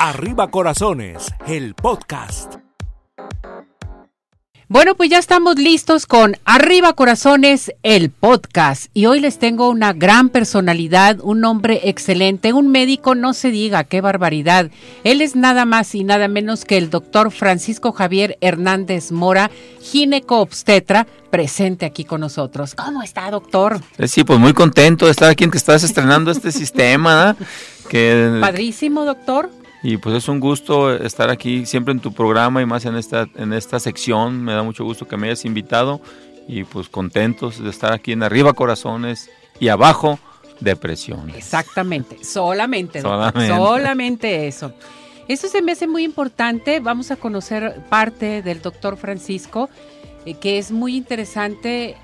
Arriba Corazones, el podcast. Bueno, pues ya estamos listos con Arriba Corazones, el podcast. Y hoy les tengo una gran personalidad, un hombre excelente, un médico, no se diga, qué barbaridad. Él es nada más y nada menos que el doctor Francisco Javier Hernández Mora, gineco-obstetra, presente aquí con nosotros. ¿Cómo está, doctor? Eh, sí, pues muy contento de estar aquí en que estás estrenando este sistema, Que... Padrísimo, doctor. Y pues es un gusto estar aquí siempre en tu programa y más en esta, en esta sección. Me da mucho gusto que me hayas invitado y pues contentos de estar aquí en Arriba Corazones y abajo Depresión. Exactamente, solamente, solamente. solamente eso. Eso se me hace muy importante. Vamos a conocer parte del doctor Francisco, eh, que es muy interesante.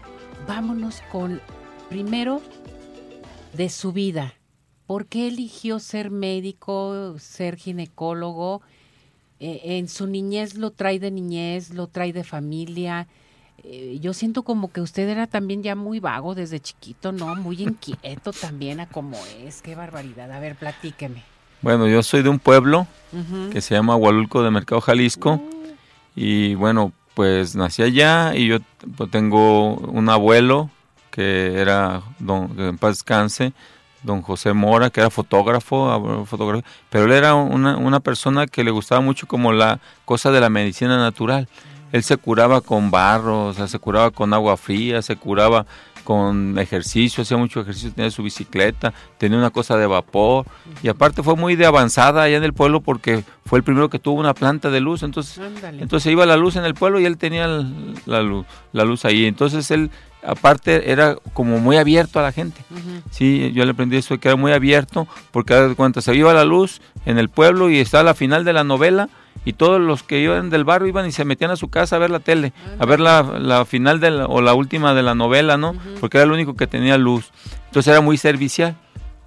Vámonos con, primero, de su vida ¿Por qué eligió ser médico, ser ginecólogo? Eh, en su niñez lo trae de niñez, lo trae de familia. Eh, yo siento como que usted era también ya muy vago desde chiquito, ¿no? Muy inquieto también a como es. Qué barbaridad. A ver, platíqueme. Bueno, yo soy de un pueblo que se llama Hualulco de Mercado Jalisco. Uh. Y bueno, pues nací allá y yo pues, tengo un abuelo que era, don, que en paz descanse, don José Mora, que era fotógrafo, fotógrafo pero él era una, una, persona que le gustaba mucho como la cosa de la medicina natural. Él se curaba con barro, o sea, se curaba con agua fría, se curaba con ejercicio, hacía mucho ejercicio, tenía su bicicleta, tenía una cosa de vapor y aparte fue muy de avanzada allá en el pueblo porque fue el primero que tuvo una planta de luz, entonces entonces iba la luz en el pueblo y él tenía la luz, la luz ahí, entonces él aparte era como muy abierto a la gente. Sí, yo le aprendí eso que era muy abierto porque cuando se iba la luz en el pueblo y estaba la final de la novela y todos los que iban del barrio iban y se metían a su casa a ver la tele, a ver la, final de o la última de la novela, ¿no? Porque era el único que tenía luz. Entonces era muy servicial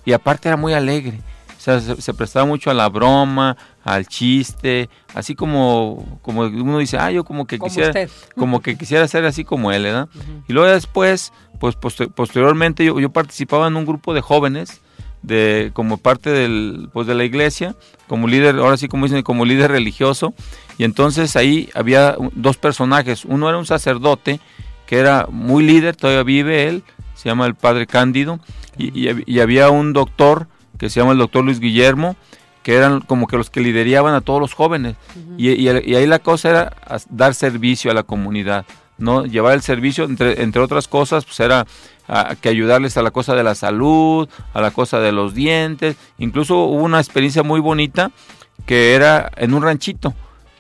y aparte era muy alegre. O sea, se, prestaba mucho a la broma, al chiste, así como, como uno dice, ah, yo como que quisiera, como que quisiera ser así como él, ¿verdad? Y luego después, pues posteriormente yo, yo participaba en un grupo de jóvenes, de como parte del pues de la iglesia como líder ahora sí como dicen como líder religioso. Y entonces ahí había dos personajes. Uno era un sacerdote que era muy líder todavía vive él se llama el padre Cándido. Y, había un doctor que se llama el doctor Luis Guillermo que eran como que los que lideraban a todos los jóvenes. Y, y, ahí la cosa era dar servicio a la comunidad no llevar el servicio entre, entre otras cosas pues era a, que ayudarles a la cosa de la salud, a la cosa de los dientes. Incluso hubo una experiencia muy bonita que era en un ranchito,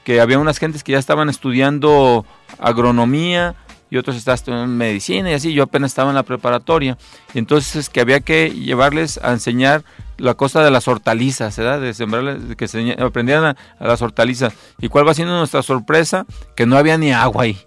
que había unas gentes que ya estaban estudiando agronomía y otros estaban estudiando medicina y así. Yo apenas estaba en la preparatoria. Entonces que había que llevarles a enseñar la cosa de las hortalizas, ¿verdad? De sembrarles, que se, aprendieran a, las hortalizas. ¿Y cuál va siendo nuestra sorpresa? Que no había ni agua ahí.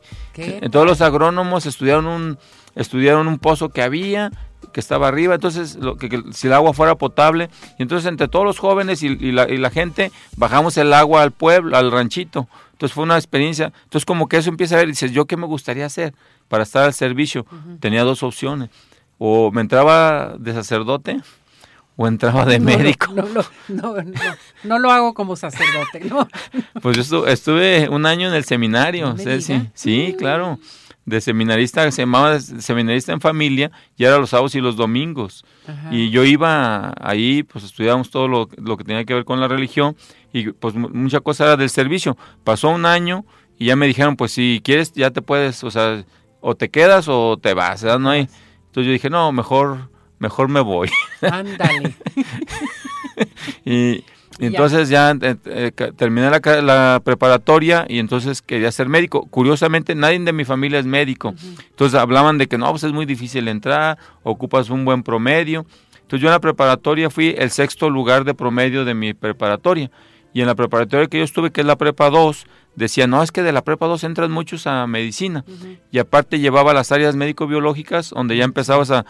Todos los agrónomos estudiaron un, estudiaron un pozo que había, que estaba arriba, entonces lo, que, si el agua fuera potable, y entonces entre todos los jóvenes y, la, gente bajamos el agua al pueblo, al ranchito. Entonces fue una experiencia, entonces como que eso empieza a ver, y dices, ¿yo qué me gustaría hacer para estar al servicio? Tenía dos opciones, o me entraba de sacerdote, o entraba de médico. No, no, no, no, lo hago como sacerdote, ¿no? Pues yo estuve, un año en el seminario, sí, sí, claro de seminarista, se llamaba seminarista en familia, y era los sábados y los domingos. Y yo iba ahí, pues estudiábamos todo lo, que tenía que ver con la religión, y pues mucha cosa era del servicio. Pasó un año y ya me dijeron, pues si quieres, ya te puedes, o sea, o te quedas o te vas, ¿verdad? No hay. Entonces yo dije, no, mejor, mejor me voy. Ándale. y entonces ya, eh, eh, terminé la, preparatoria y entonces quería ser médico. Curiosamente, nadie de mi familia es médico. Entonces hablaban de que no, pues es muy difícil entrar, ocupas un buen promedio. Entonces yo en la preparatoria fui el sexto lugar de promedio de mi preparatoria. Y en la preparatoria que yo estuve, que es la prepa 2, decía, no, es que de la prepa 2 entran muchos a medicina. Y aparte llevaba las áreas médico-biológicas, donde ya empezabas a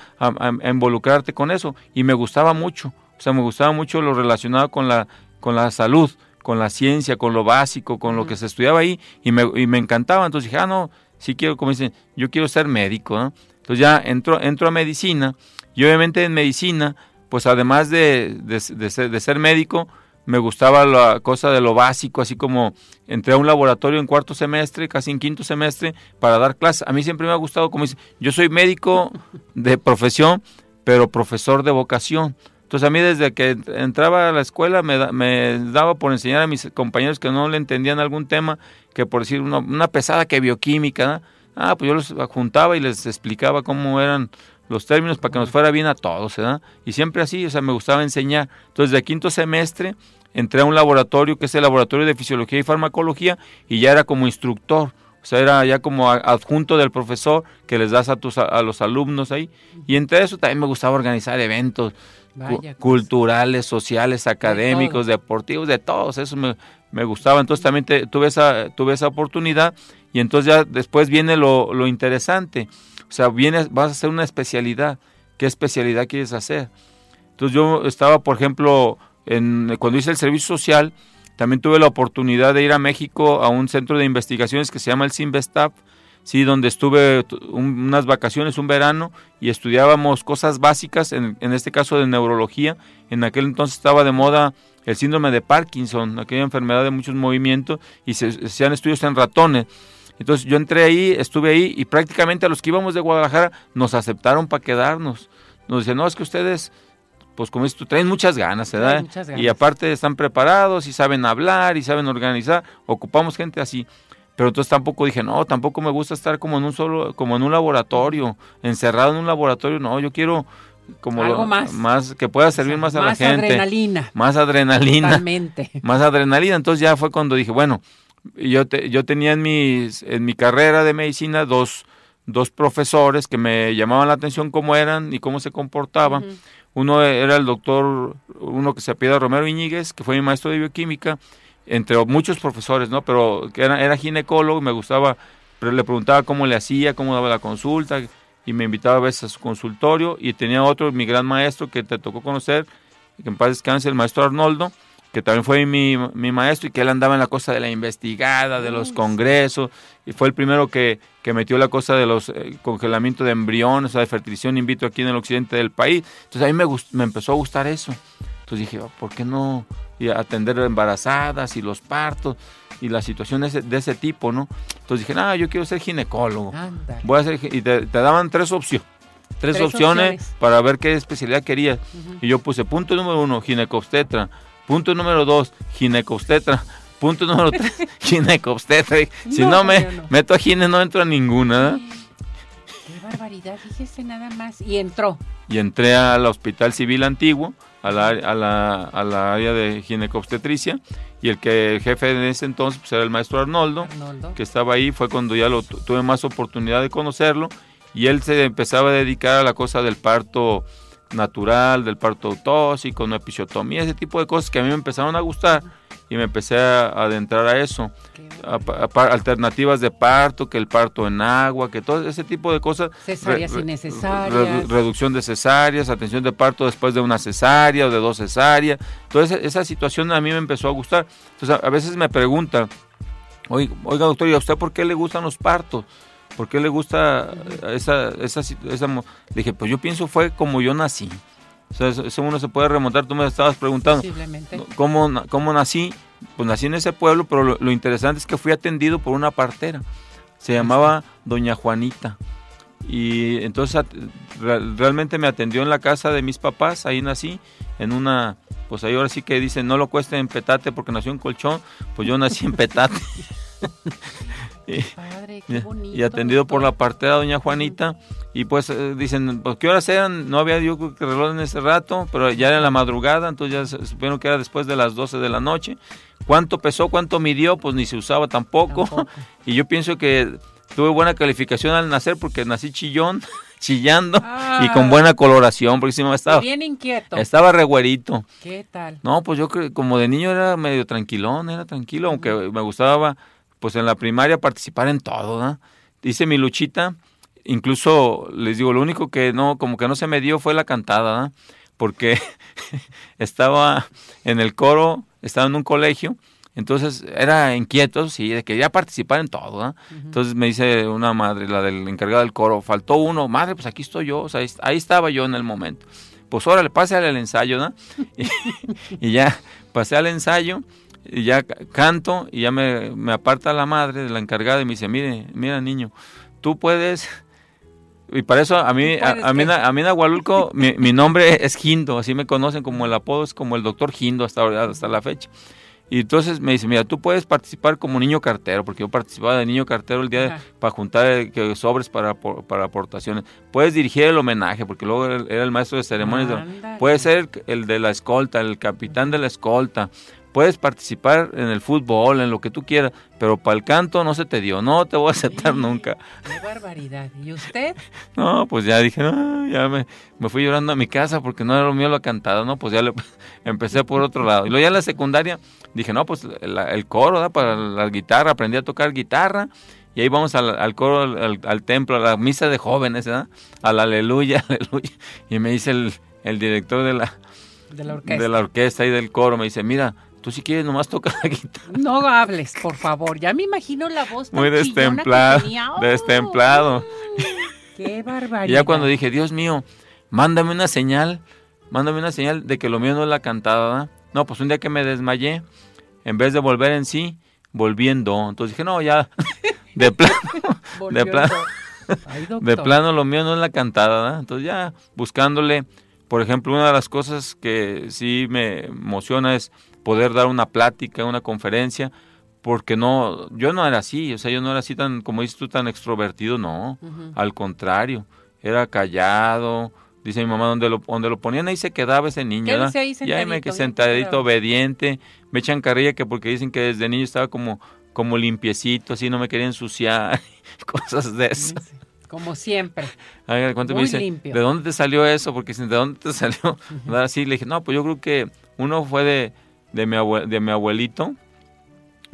involucrarte con eso. Y me gustaba mucho. O sea, me gustaba mucho lo relacionado con la, con la salud, con la ciencia, con lo básico, con lo que se estudiaba ahí, y me, y me encantaba. Entonces dije, ah, no, sí quiero, como dicen, yo quiero ser médico, ¿no? Entonces ya entro, entro a medicina, y obviamente en medicina, pues además de, de, ser, médico, me gustaba la cosa de lo básico, así como entré a un laboratorio en cuarto semestre, casi en quinto semestre, para dar clases. A mí siempre me ha gustado, como dice, yo soy médico de profesión, pero profesor de vocación. Entonces a mí desde que entraba a la escuela me, me daba por enseñar a mis compañeros que no le entendían algún tema, que por decir una, pesada que bioquímica, ah, pues yo los juntaba y les explicaba cómo eran los términos para que nos fuera bien a todos, ¿verdad? Y siempre así, o sea, me gustaba enseñar. Entonces, de quinto semestre entré a un laboratorio que es el laboratorio de fisiología y farmacología y ya era como instructor. O sea, era ya como adjunto del profesor que les das a, tus, a los alumnos ahí. Y entre eso también me gustaba organizar eventos culturales, sociales, académicos, deportivos, de todos. Eso me, me gustaba. Entonces también tuve, esa, tuve esa oportunidad. Y entonces ya después viene lo, lo interesante. O sea, vienes, vas a hacer una especialidad. ¿Qué especialidad quieres hacer? Entonces yo estaba, por ejemplo, en, cuando hice el servicio social, también tuve la oportunidad de ir a México a un centro de investigaciones que se llama el Sinvestap, sí, donde estuve unas vacaciones, un verano, y estudiábamos cosas básicas, en, en, este caso de neurología. En aquel entonces estaba de moda el síndrome de Parkinson, aquella enfermedad de muchos movimientos, y se hacían estudios en ratones. Entonces yo entré ahí, estuve ahí y prácticamente a los que íbamos de Guadalajara nos aceptaron para quedarnos. Nos decían, no, es que ustedes, pues como dices tú, traen muchas ganas, ¿verdad? Muchas ganas. Y aparte están preparados y saben hablar y saben organizar. Ocupamos gente así. Pero entonces tampoco dije, no, tampoco me gusta estar como en un solo, como en un laboratorio, encerrado en un laboratorio. No, yo quiero como Algo más. más que pueda servir más a la gente. Más adrenalina. Más adrenalina. Totalmente. Más adrenalina. Entonces ya fue cuando dije, bueno, yo, yo tenía en, mis, en mi carrera de medicina dos, dos profesores que me llamaban la atención cómo eran y cómo se comportaban. Uno era el doctor, uno que se apellida Romero Iñiguez, que fue mi maestro de bioquímica, entre muchos profesores, ¿no? Pero que era, era ginecólogo, me gustaba, pero le preguntaba cómo le hacía, cómo daba la consulta, y me invitaba a veces a su consultorio. Y tenía otro, mi gran maestro, que te tocó conocer, que en paz descanse, el maestro Arnoldo, que también fue mi, mi, maestro y que él andaba en la cosa de la investigada, de los congresos, y fue el primero que, que metió la cosa de los eh, congelamientos de embriones, o sea, de fertilización in vitro aquí en el occidente del país. Entonces a mí me, me empezó a gustar eso. Entonces dije, oh, ¿por qué no atender embarazadas y los partos y las situaciones de ese tipo, no? Entonces dije, no, yo quiero ser ginecólogo. Voy a ser, y te, daban tres opciones. Tres, opciones, para ver qué especialidad querías. Y yo puse punto número uno, ginecobstetra Punto número dos, ginecobstetra. Punto número tres, ginecobstetra. Si no, me meto a gine, no entro a ninguna. Qué barbaridad, fíjese nada más. Y entró. Y entré al Hospital Civil Antiguo, a la, a la, a la área de ginecobstetricia. Y el que el jefe en ese entonces pues, era el maestro Arnoldo, que estaba ahí. Fue cuando ya lo tuve más oportunidad de conocerlo. Y él se empezaba a dedicar a la cosa del parto natural, del parto autóxico, una episiotomía, ese tipo de cosas que a mí me empezaron a gustar y me empecé a adentrar a eso. alternativas de parto, que el parto en agua, que todo ese tipo de cosas. Cesáreas innecesarias. reducción de cesáreas, atención de parto después de una cesárea o de dos cesáreas. Toda esa, situación a mí me empezó a gustar. Entonces a, veces me preguntan, oiga, doctor, ¿y a usted por qué le gustan los partos? ¿Por qué le gusta esa, esa, esa, Dije, pues yo pienso fue como yo nací. O sea, eso, uno se puede remontar. Tú me estabas preguntando cómo, cómo nací. Pues nací en ese pueblo, pero lo, interesante es que fui atendido por una partera. Se llamaba Doña Juanita. Y entonces realmente me atendió en la casa de mis papás. Ahí nací, en una. Pues ahí ahora sí que dicen, no lo cueste en petate porque nació en colchón. Pues yo nací en petate. y, atendido por la partera doña Juanita. Y pues eh, dicen, pues, ¿qué horas eran? No había yo que reloj en ese rato, pero ya era la madrugada, entonces ya supieron que era después de las 12 de la noche. ¿Cuánto pesó? ¿Cuánto midió? Pues ni se usaba tampoco. y yo pienso que tuve buena calificación al nacer porque nací chillón. chillando y con ah. buena coloración, porque si me estaba... Bien inquieto. Estaba regüerito. ¿Qué tal? No, pues yo como de niño era medio tranquilón, era tranquilo, aunque me gustaba pues en la primaria participar en todo, ¿no? Dice mi Luchita, incluso les digo, lo único que no, como que no se me dio fue la cantada, ¿no? Porque estaba en el coro, estaba en un colegio, entonces era inquieto, sí, quería participar en todo, ¿no? Entonces me dice una madre, la del encargado del coro, faltó uno, madre, pues aquí estoy yo, o sea, ahí estaba yo en el momento pues órale, pásale al ensayo, ¿no? y, ya, pasé al ensayo y ya canto y ya me, me aparta la madre, la encargada, y me dice, mire, mira niño, tú puedes... Y para eso a mí, a, a, mí, a mí en Agualulco, mi, mi, nombre es Gindo, así me conocen como el apodo, es como el doctor Gindo hasta, hasta la fecha. Y entonces me dice, mira, tú puedes participar como niño cartero, porque yo participaba de niño cartero el día de, para juntar eh, sobres para, para aportaciones. Puedes dirigir el homenaje, porque luego era el maestro de ceremonias. Puede ser el de la escolta, el capitán de la escolta puedes participar en el fútbol, en lo que tú quieras, pero para el canto no se te dio, no te voy a aceptar nunca. Qué barbaridad. ¿Y usted? No, pues ya dije, no, ya me, me, fui llorando a mi casa porque no era lo mío la cantada, ¿no? Pues ya le, empecé por otro lado. Y luego ya en la secundaria dije, no, pues el coro, ¿da? Para la guitarra, aprendí a tocar guitarra. Y ahí vamos al, al coro, al, al, templo, a la misa de jóvenes, ¿verdad? Al aleluya, aleluya. Y me dice el, el director de la, de la orquesta. de la orquesta y del coro, me dice, mira, Tú si quieres nomás toca la guitarra. No hables, por favor. Ya me imagino la voz tan muy destemplado, que destemplado. Qué barbaridad. Y ya cuando dije, Dios mío, mándame una señal, mándame una señal de que lo mío no es la cantada. No, pues un día que me desmayé, en vez de volver en sí, volviendo. Entonces dije, no, ya, de plano, de plano, Ay, de plano lo mío no es la cantada. Entonces ya buscándole, por ejemplo, una de las cosas que sí me emociona es poder dar una plática, una conferencia, porque no, yo no era así, o sea, yo no era así tan, como dices tú, tan extrovertido, no, uh -huh. al contrario, era callado, dice mi mamá, donde lo, donde lo ponían ahí se quedaba ese niño, ¿Qué dice ahí ya me que sentadito, obediente, me echan carrilla que porque dicen que desde niño estaba como, como limpiecito, así no me quería ensuciar, cosas de eso. Sí, Como siempre. Ay, ¿cuánto Muy me dice, limpio. ¿de dónde te salió eso? Porque dicen, ¿de dónde te salió? Así le dije, no, pues yo creo que uno fue de, de mi, abue de mi abuelito,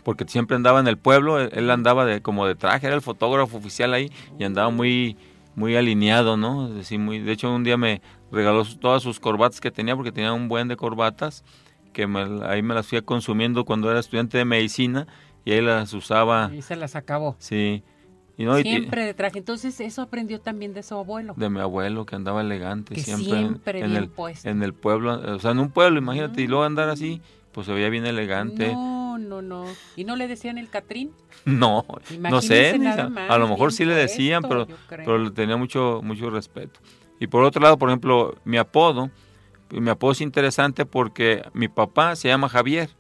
porque siempre andaba en el pueblo, él andaba de como de traje, era el fotógrafo oficial ahí y andaba muy muy alineado, ¿no? Es decir, muy, de hecho un día me regaló todas sus corbatas que tenía porque tenía un buen de corbatas que me, ahí me las fui consumiendo cuando era estudiante de medicina y ahí las usaba. Y se las acabó. Sí. Y no, siempre de traje. Entonces, eso aprendió también de su abuelo. De mi abuelo, que andaba elegante. Que siempre, siempre en, bien el, puesto. en el pueblo, o sea, en un pueblo, imagínate, y luego andar así, pues se veía bien elegante. No, no, no. ¿Y no le decían el Catrín? No, no sé, nada más, a lo mejor sí le decían, pero, pero le tenía mucho, mucho respeto. Y por otro lado, por ejemplo, mi apodo, mi apodo es interesante porque mi papá se llama Javier.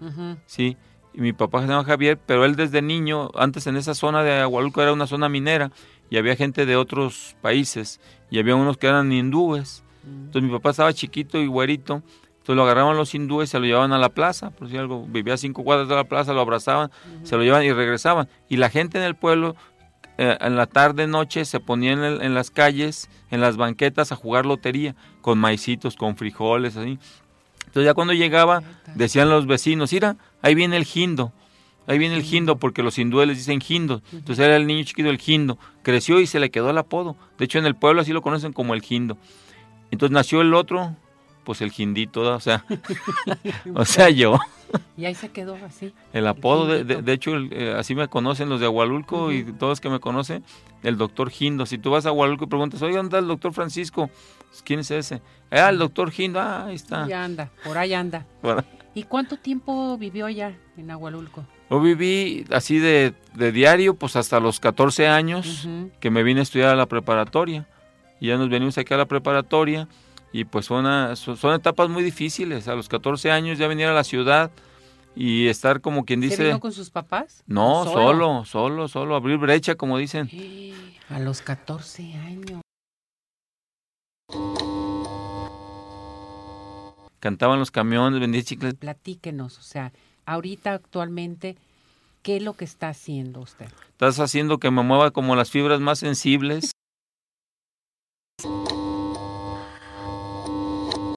¿sí? Y mi papá se llama Javier, pero él desde niño, antes en esa zona de Agualulco era una zona minera y había gente de otros países y había unos que eran hindúes. Entonces mi papá estaba chiquito y güerito, entonces lo agarraban los hindúes, se lo llevaban a la plaza, por si algo, vivía cinco cuadras de la plaza, lo abrazaban, se lo llevaban y regresaban. Y la gente en el pueblo, eh, en la tarde, noche, se ponía en, el- en las calles, en las banquetas a jugar lotería, con maicitos, con frijoles, así. Entonces ya cuando llegaba, decían los vecinos, mira, ahí viene el jindo. Ahí viene el jindo, porque los hindúes les dicen jindo. Entonces era el niño chiquito el jindo. Creció y se le quedó el apodo. De hecho, en el pueblo así lo conocen como el jindo. Entonces nació el otro, pues el jindito, o sea, o sea, yo. Y ahí se quedó así. El apodo, de, de, Jindito. de hecho, el, eh, así me conocen los de Agualulco y todos que me conocen, el doctor Jindo. Si tú vas a Agualulco y preguntas, oye, ¿dónde está el doctor Francisco? Pues, ¿Quién es ese? Ah, el doctor Jindo, ah, ahí está. Ya anda, por ahí anda. ¿Y cuánto tiempo vivió allá en Agualulco? yo viví así de, de diario, pues hasta los 14 años Ujú. que me vine a estudiar a la preparatoria. Y ya nos venimos aquí a la preparatoria y pues son, una- son, etapas muy difíciles. A los 14 años ya venir a la ciudad y estar como quien ¿Se dice... vino con sus papás? No, ¿O solo, solo, solo, abrir brecha, como dicen. A los 14 años. Cantaban los camiones, vendía chicles. Platíquenos, o sea, ahorita actualmente, ¿qué es lo que está haciendo usted? Estás haciendo que me mueva como las fibras más sensibles